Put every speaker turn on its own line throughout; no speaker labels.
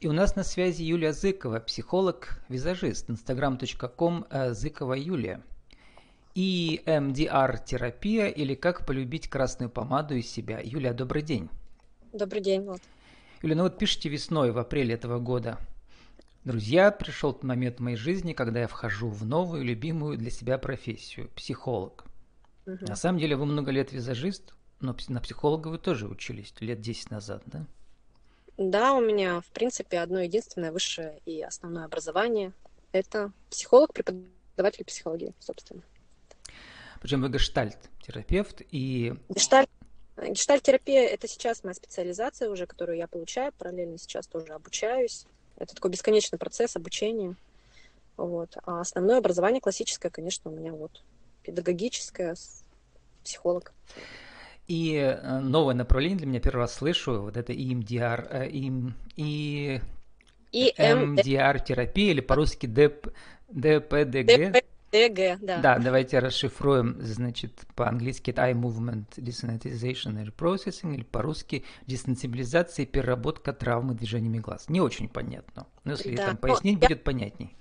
И у нас на связи Юлия Зыкова, психолог-визажист, instagram.com э, Зыкова Юлия. И МДР-терапия или как полюбить красную помаду из себя. Юлия, добрый день.
Добрый день, вот.
Юлия, ну вот пишите весной, в апреле этого года. Друзья, пришел тот момент в моей жизни, когда я вхожу в новую, любимую для себя профессию – психолог. Угу. На самом деле вы много лет визажист, но на психолога вы тоже учились лет 10 назад, да?
Да, у меня, в принципе, одно единственное высшее и основное образование. Это психолог, преподаватель психологии, собственно.
Причем вы гештальт-терапевт и...
Гештальт Гештальт-терапия – это сейчас моя специализация уже, которую я получаю, параллельно сейчас тоже обучаюсь. Это такой бесконечный процесс обучения. Вот. А основное образование классическое, конечно, у меня вот педагогическое, психолог.
И э, новое направление для меня первый раз слышу, вот это EMDR, э, и, и, и MDR-терапия, или по-русски ДП, ДПДГ.
ДГ, да.
Да, давайте расшифруем, значит, по-английски это Eye Movement Desensitization and Processing, или по-русски десенсибилизация и переработка травмы движениями глаз. Не очень понятно, но если да. там пояснить, но будет я... понятней.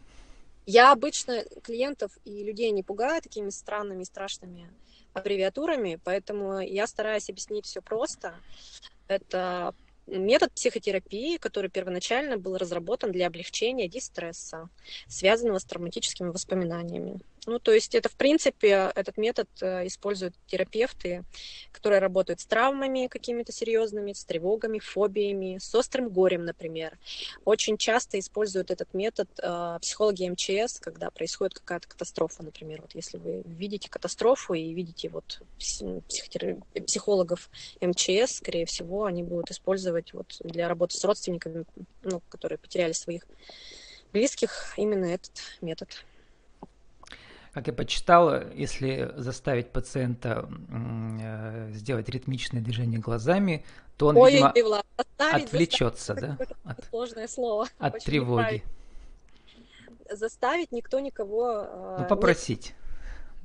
Я обычно клиентов и людей не пугаю такими странными, страшными аббревиатурами, поэтому я стараюсь объяснить все просто. Это метод психотерапии, который первоначально был разработан для облегчения дистресса, связанного с травматическими воспоминаниями. Ну, то есть это, в принципе, этот метод э, используют терапевты, которые работают с травмами какими-то серьезными, с тревогами, фобиями, с острым горем, например. Очень часто используют этот метод э, психологи МЧС, когда происходит какая-то катастрофа, например. Вот если вы видите катастрофу и видите вот психологов МЧС, скорее всего, они будут использовать вот для работы с родственниками, ну, которые потеряли своих близких, именно этот метод.
Как я почитал, если заставить пациента э, сделать ритмичное движение глазами, то он, Ой, видимо, Влад, отвлечется, да?
От, сложное слово.
От Очень тревоги.
Заставить никто никого...
Э, ну, попросить.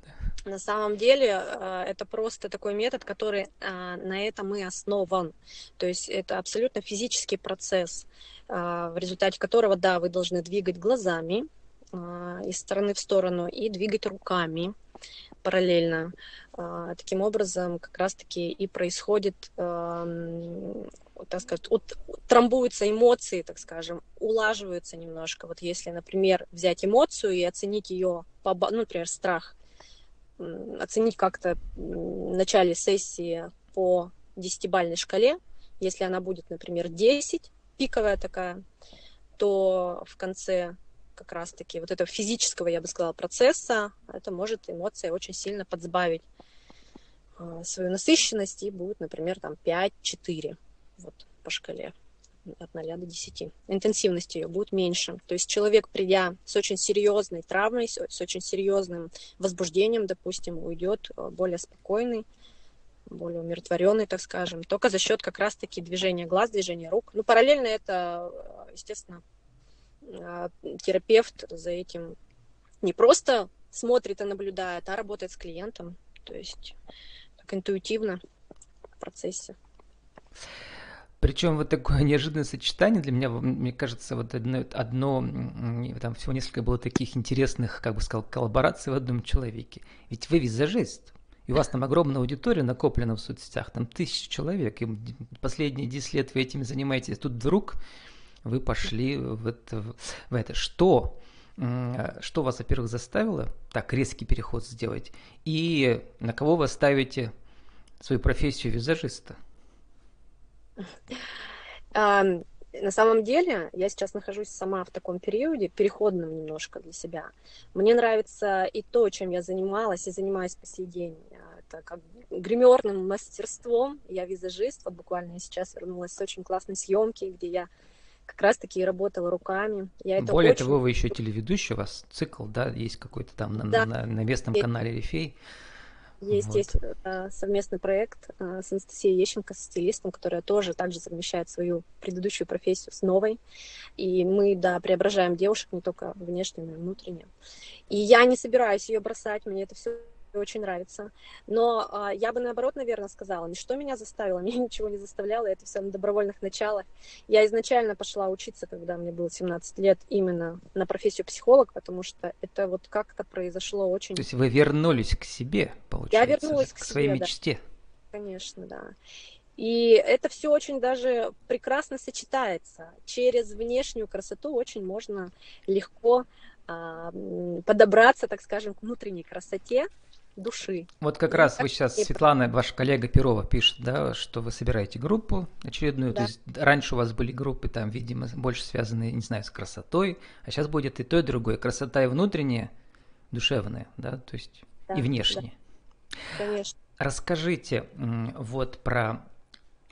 Нет. На самом деле э, это просто такой метод, который на этом и основан. То есть это абсолютно физический процесс, в результате которого, да, вы должны двигать глазами, из стороны в сторону и двигать руками параллельно. А, таким образом, как раз-таки и происходит, так сказать, от, трамбуются эмоции, так скажем, улаживаются немножко. Вот если, например, взять эмоцию и оценить ее, по, ну, например, страх, оценить как-то в начале сессии по десятибальной шкале, если она будет, например, 10, пиковая такая, то в конце как раз-таки вот этого физического, я бы сказала, процесса, это может эмоция очень сильно подсбавить э, свою насыщенность и будет, например, там 5-4 вот по шкале от 0 до 10. Интенсивность ее будет меньше. То есть человек, придя с очень серьезной травмой, с очень серьезным возбуждением, допустим, уйдет э, более спокойный, более умиротворенный, так скажем, только за счет как раз-таки движения глаз, движения рук. Ну, параллельно это, э, естественно, а, терапевт за этим не просто смотрит и наблюдает, а работает с клиентом. То есть так интуитивно в процессе.
Причем вот такое неожиданное сочетание для меня, мне кажется, вот одно, одно, там всего несколько было таких интересных, как бы сказал, коллабораций в одном человеке. Ведь вы визажист, и у вас там огромная аудитория накоплена в соцсетях, там тысячи человек, и последние 10 лет вы этим занимаетесь. Тут вдруг вы пошли в это. В это. Что? Что вас, во-первых, заставило так резкий переход сделать? И на кого вы ставите свою профессию визажиста?
На самом деле, я сейчас нахожусь сама в таком периоде, переходном немножко для себя. Мне нравится и то, чем я занималась и занимаюсь по сей день. Это как гримерным мастерством. Я визажист. Вот буквально я сейчас вернулась с очень классной съемки, где я как раз-таки работала руками. Я
это Более очень... того, вы еще телеведущий, у вас цикл, да, есть какой-то там на, да. на, на местном есть. канале Рифей.
Есть, вот. есть э, совместный проект э, с Анастасией Ещенко, с стилистом, которая тоже также совмещает свою предыдущую профессию с новой. И мы, да, преображаем девушек не только внешне, но и внутренне. И я не собираюсь ее бросать, мне это все очень нравится. Но а, я бы наоборот, наверное, сказала, ничто меня заставило, меня ничего не заставляло, это все на добровольных началах. Я изначально пошла учиться, когда мне было 17 лет, именно на профессию психолог, потому что это вот как-то произошло очень...
То есть вы вернулись к себе, получается?
Я вернулась к,
к своей
себе,
мечте.
Да. Конечно, да. И это все очень даже прекрасно сочетается. Через внешнюю красоту очень можно легко а, подобраться, так скажем, к внутренней красоте, души.
Вот как и раз вы сейчас, Светлана, ваша коллега Перова пишет, да, что вы собираете группу очередную. Да. То есть раньше у вас были группы, там, видимо, больше связанные, не знаю, с красотой, а сейчас будет и то, и другое. Красота и внутренняя, душевная, да, то есть да, и внешняя.
Да. Конечно.
Расскажите вот про,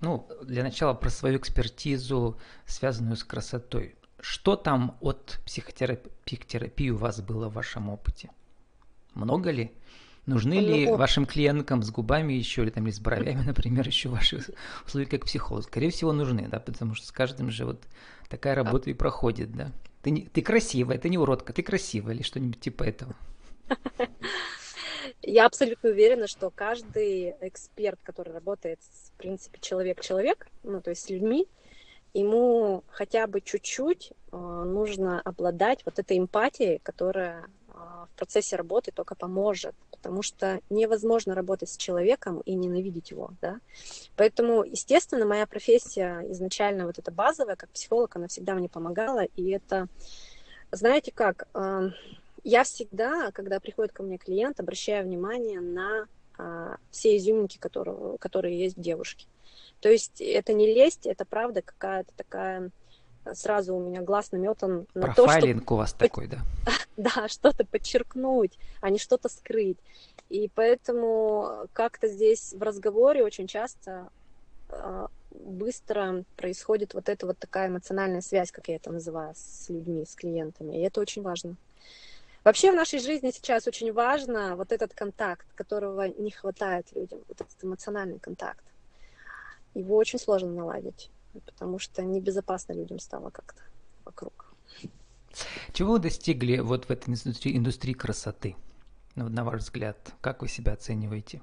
ну, для начала про свою экспертизу, связанную с красотой. Что там от психотерапии у вас было в вашем опыте? Много ли? Нужны ли вашим клиенткам с губами еще или там или с бровями, например, еще ваши услуги как психолог? Скорее всего, нужны, да, потому что с каждым же вот такая работа и проходит, да. Ты, не, ты красивая, ты не уродка, ты красивая или что-нибудь типа этого.
Я абсолютно уверена, что каждый эксперт, который работает, в принципе, человек-человек, ну, то есть с людьми, ему хотя бы чуть-чуть э, нужно обладать вот этой эмпатией, которая а, в процессе работы только поможет, потому что невозможно работать с человеком и ненавидеть его, да. Поэтому, естественно, моя профессия изначально вот эта базовая, как психолог, она всегда мне помогала, и это, знаете как, а, я всегда, когда приходит ко мне клиент, обращаю внимание на а, все изюминки, которые, которые есть в девушке. То есть это не лесть, это правда какая-то такая сразу у меня глаз наметан
на то, что... у вас такой, да?
да, что-то подчеркнуть, а не что-то скрыть. И поэтому как-то здесь в разговоре очень часто э, быстро происходит вот эта вот такая эмоциональная связь, как я это называю, с людьми, с клиентами. И это очень важно. Вообще в нашей жизни сейчас очень важно вот этот контакт, которого не хватает людям, вот этот эмоциональный контакт. Его очень сложно наладить потому что небезопасно людям стало как-то вокруг.
Чего вы достигли вот в этой индустрии, индустрии красоты, на ваш взгляд? Как вы себя оцениваете?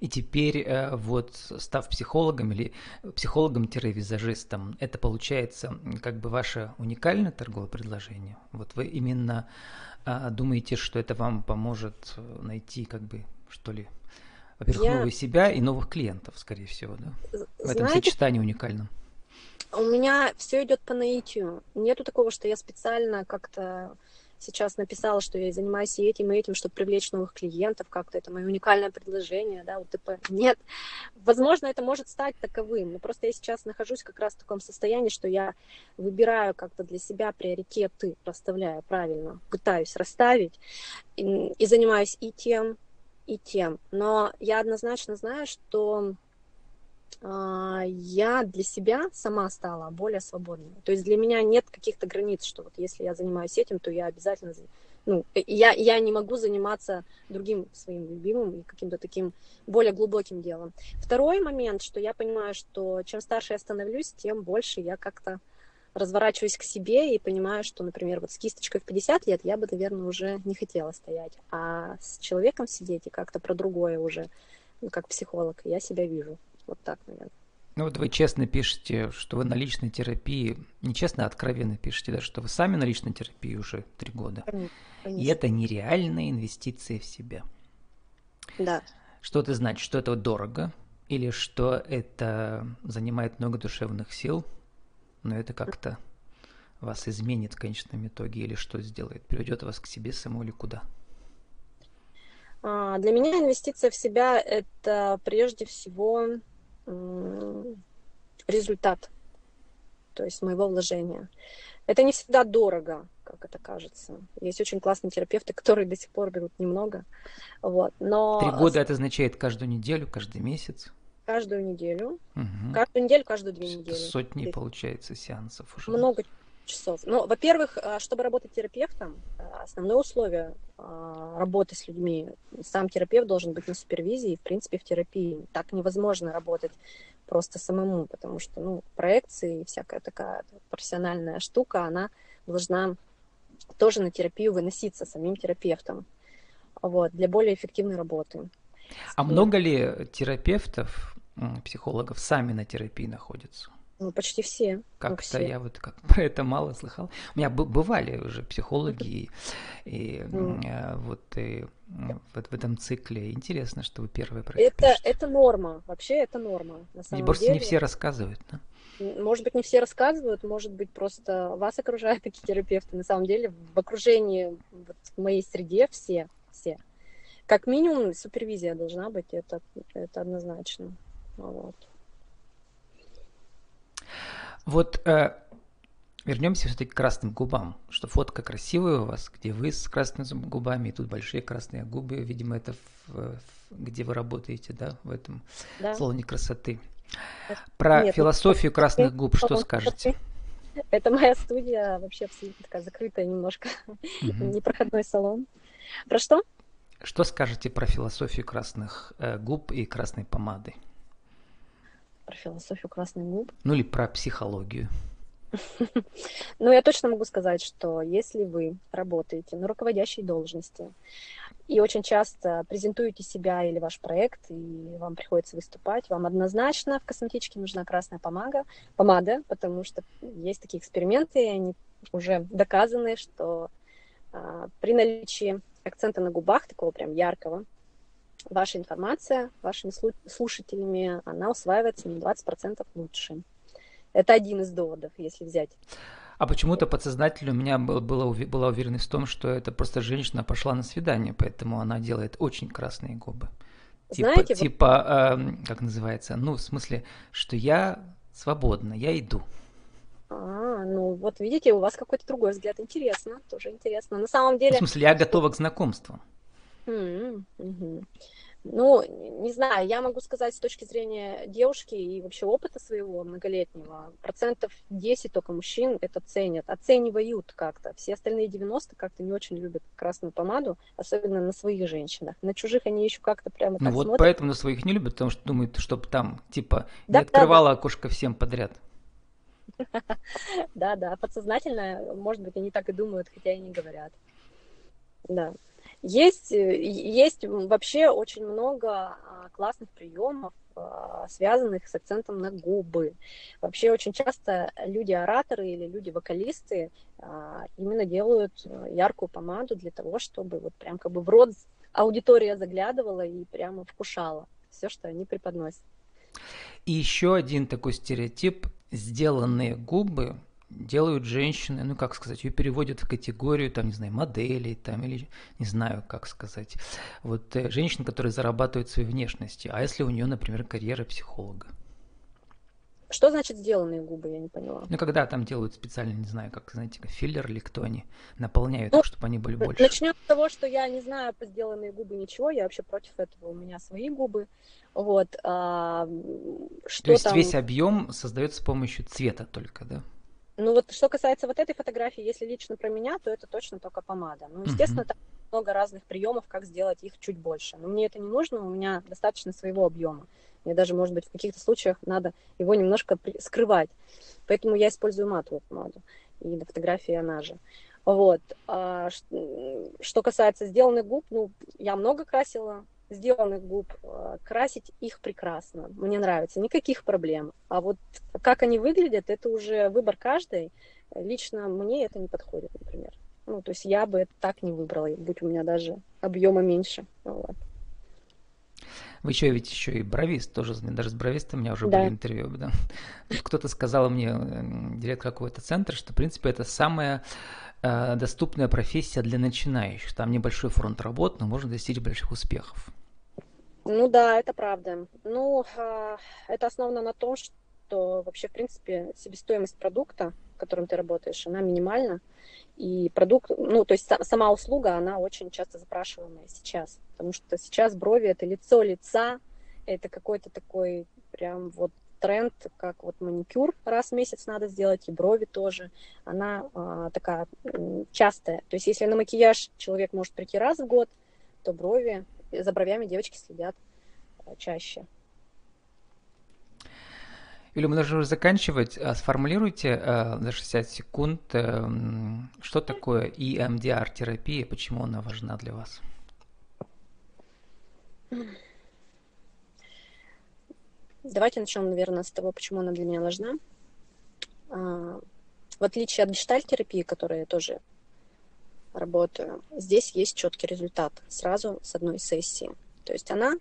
И теперь э, вот став психологом или психологом-визажистом, это получается как бы ваше уникальное торговое предложение? Вот вы именно а, думаете, что это вам поможет э, найти как бы что ли, во-первых, Я... новую себя и новых клиентов, скорее всего, да? В этом сочетании уникальном.
У меня все идет по наитию. Нету такого, что я специально как-то сейчас написала, что я занимаюсь этим, и этим, чтобы привлечь новых клиентов, как-то это мое уникальное предложение, да, УТП. Нет. Возможно, это может стать таковым, но просто я сейчас нахожусь как раз в таком состоянии, что я выбираю как-то для себя приоритеты, расставляю правильно, пытаюсь расставить, и, и занимаюсь и тем, и тем. Но я однозначно знаю, что я для себя сама стала более свободной. То есть для меня нет каких-то границ, что вот если я занимаюсь этим, то я обязательно... Ну, я, я не могу заниматься другим своим любимым и каким-то таким более глубоким делом. Второй момент, что я понимаю, что чем старше я становлюсь, тем больше я как-то разворачиваюсь к себе и понимаю, что, например, вот с кисточкой в 50 лет я бы, наверное, уже не хотела стоять, а с человеком сидеть и как-то про другое уже, ну, как психолог, я себя вижу. Вот так, наверное.
Ну вот вы честно пишете, что вы на личной терапии, нечестно, а откровенно пишете, да, что вы сами на личной терапии уже три года. Конечно. И это нереальная инвестиция в себя.
Да.
Что это значит? Что это дорого? Или что это занимает много душевных сил, но это как-то вас изменит в конечном итоге, или что сделает? Приведет вас к себе самому или куда?
А, для меня инвестиция в себя – это прежде всего результат, то есть моего вложения. Это не всегда дорого, как это кажется. Есть очень классные терапевты, которые до сих пор берут немного. Вот. Но...
Три года это означает каждую неделю, каждый месяц?
Каждую неделю. Угу. Каждую неделю, каждую две недели.
Сотни, получается, сеансов уже.
Много часов. Ну, во-первых, а, чтобы работать терапевтом, а, основное условие а, работы с людьми, сам терапевт должен быть на супервизии, в принципе, в терапии. Так невозможно работать просто самому, потому что, ну, проекции и всякая такая профессиональная штука, она должна тоже на терапию выноситься самим терапевтом. вот, для более эффективной работы.
А много ли терапевтов, психологов сами на терапии находятся?
Ну, почти все.
Как-то ну, я вот как про это мало слыхал. У меня бывали уже психологи, и, mm. вот и вот в этом цикле. Интересно, что вы первые про
это Это, это норма. Вообще это норма. На самом
и просто
деле.
не все рассказывают, да?
Может быть, не все рассказывают, может быть, просто вас окружают такие терапевты. На самом деле, в окружении, вот, в моей среде все, все. Как минимум, супервизия должна быть, это, это однозначно. Вот.
Вот э, вернемся все-таки к красным губам. Что фотка красивая у вас, где вы с красными губами, и тут большие красные губы. Видимо, это в, в, где вы работаете, да, в этом да. салоне красоты. Про Нет, философию красных губ что скажете?
Это моя студия, вообще абсолютно такая закрытая немножко, угу. непроходной салон. Про что?
Что скажете про философию красных э, губ и красной помады?
Про философию красных губ?
Ну или про психологию.
Ну, я точно могу сказать, что если вы работаете на руководящей должности и очень часто презентуете себя или ваш проект, и вам приходится выступать, вам однозначно в косметичке нужна красная помада, помада потому что есть такие эксперименты, и они уже доказаны, что а, при наличии акцента на губах, такого прям яркого, ваша информация вашими слушателями, она усваивается на 20% лучше. Это один из доводов, если взять.
А почему-то подсознательно у меня было, была уверенность в том, что это просто женщина пошла на свидание, поэтому она делает очень красные губы. Типа, Знаете, типа вот... э, как называется? Ну, в смысле, что я свободна, я иду.
А, ну вот видите, у вас какой-то другой взгляд. Интересно, тоже интересно. На самом деле...
В смысле, я готова к знакомству.
Mm-hmm. Ну, не знаю, я могу сказать с точки зрения девушки и вообще опыта своего многолетнего, процентов 10 только мужчин это ценят, оценивают как-то. Все остальные 90 как-то не очень любят красную помаду, особенно на своих женщинах. На чужих они еще как-то прямо
Ну вот
смотрят.
поэтому на своих не любят, потому что думают, чтобы там, типа, да, не открывала да, да. окошко всем подряд.
Да, да, подсознательно, может быть, они так и думают, хотя и не говорят. Да. Есть, э, есть вообще очень много а, классных приемов, а, связанных с акцентом на губы. Вообще очень часто люди-ораторы или люди-вокалисты а, именно делают э, яркую помаду для того, чтобы вот прям как бы в рот аудитория заглядывала и прямо вкушала все, что они преподносят.
И еще один такой стереотип – сделанные губы делают женщины, ну как сказать, ее переводят в категорию, там, не знаю, моделей, там, или не знаю, как сказать, вот э, женщин, которые зарабатывают своей внешностью. А если у нее, например, карьера психолога?
Что значит сделанные губы, я не поняла.
Ну, когда там делают специально, не знаю, как, знаете, филлер или кто они, наполняют ну, чтобы они были больше.
Начнем с того, что я не знаю по сделанные губы ничего, я вообще против этого, у меня свои губы. Вот, а,
что То есть там... весь объем создается с помощью цвета только, да?
Ну вот что касается вот этой фотографии, если лично про меня, то это точно только помада. Ну, естественно, uh-huh. там много разных приемов, как сделать их чуть больше. Но мне это не нужно, у меня достаточно своего объема. Мне даже, может быть, в каких-то случаях надо его немножко скрывать. Поэтому я использую матовую помаду. И на фотографии она же. Вот. А, что касается сделанных губ, ну, я много красила сделанных губ, э, красить их прекрасно. Мне нравится, никаких проблем. А вот как они выглядят, это уже выбор каждой. Лично мне это не подходит, например. Ну, то есть я бы это так не выбрала, будь у меня даже объема меньше. Вот.
Вы еще ведь еще и бровист тоже, даже с бровистом у меня уже да. были интервью. Да. Кто-то сказал мне, директор какого-то центра, что, в принципе, это самая э, доступная профессия для начинающих. Там небольшой фронт работ, но можно достичь больших успехов.
Ну да, это правда. Ну, а, это основано на том, что вообще, в принципе, себестоимость продукта, которым ты работаешь, она минимальна. И продукт, ну, то есть сама услуга, она очень часто запрашиваемая сейчас. Потому что сейчас брови – это лицо лица, это какой-то такой прям вот тренд, как вот маникюр раз в месяц надо сделать, и брови тоже. Она а, такая частая. То есть если на макияж человек может прийти раз в год, то брови за бровями девочки следят э, чаще.
Юля, мы должны уже заканчивать. А, сформулируйте э, за 60 секунд, э, что такое EMDR-терапия, почему она важна для вас?
Давайте начнем, наверное, с того, почему она для меня важна. А, в отличие от гештальтерапии, которая тоже работаю, здесь есть четкий результат сразу с одной сессии. То есть она,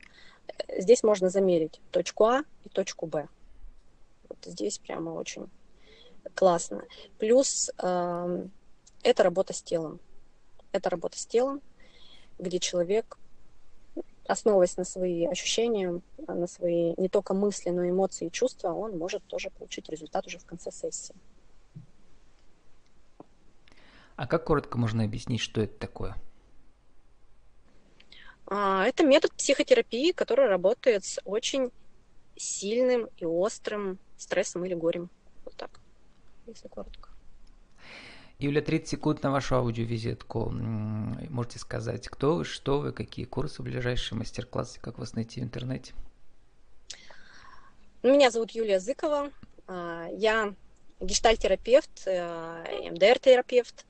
э, здесь можно замерить точку А и точку Б. Вот здесь прямо очень классно. Плюс э, это работа с телом. Это работа с телом, где человек, основываясь на свои ощущения, на свои не только мысли, но и эмоции и чувства, он может тоже получить результат уже в конце сессии.
А как коротко можно объяснить, что это такое?
А, это метод психотерапии, который работает с очень сильным и острым стрессом или горем. Вот так, если коротко.
Юля, 30 секунд на вашу аудиовизитку. Можете сказать, кто вы, что вы, какие курсы, ближайшие мастер-классы, как вас найти в интернете?
Меня зовут Юлия Зыкова. А, я гештальтерапевт, э, МДР-терапевт.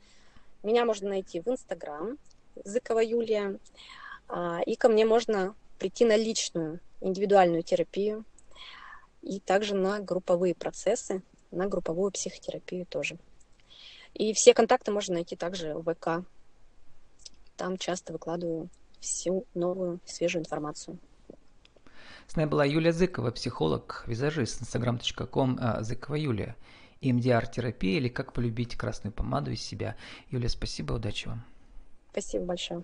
Меня можно найти в Инстаграм, Зыкова Юлия. А, и ко мне можно прийти на личную, индивидуальную терапию и также на групповые процессы, на групповую психотерапию тоже. И все контакты можно найти также в ВК. Там часто выкладываю всю новую, свежую информацию.
С нами была Юлия Зыкова, психолог, визажист, instagram.com а, Зыкова Юлия. EMDR-терапия или как полюбить красную помаду из себя. Юлия, спасибо, удачи вам.
Спасибо большое.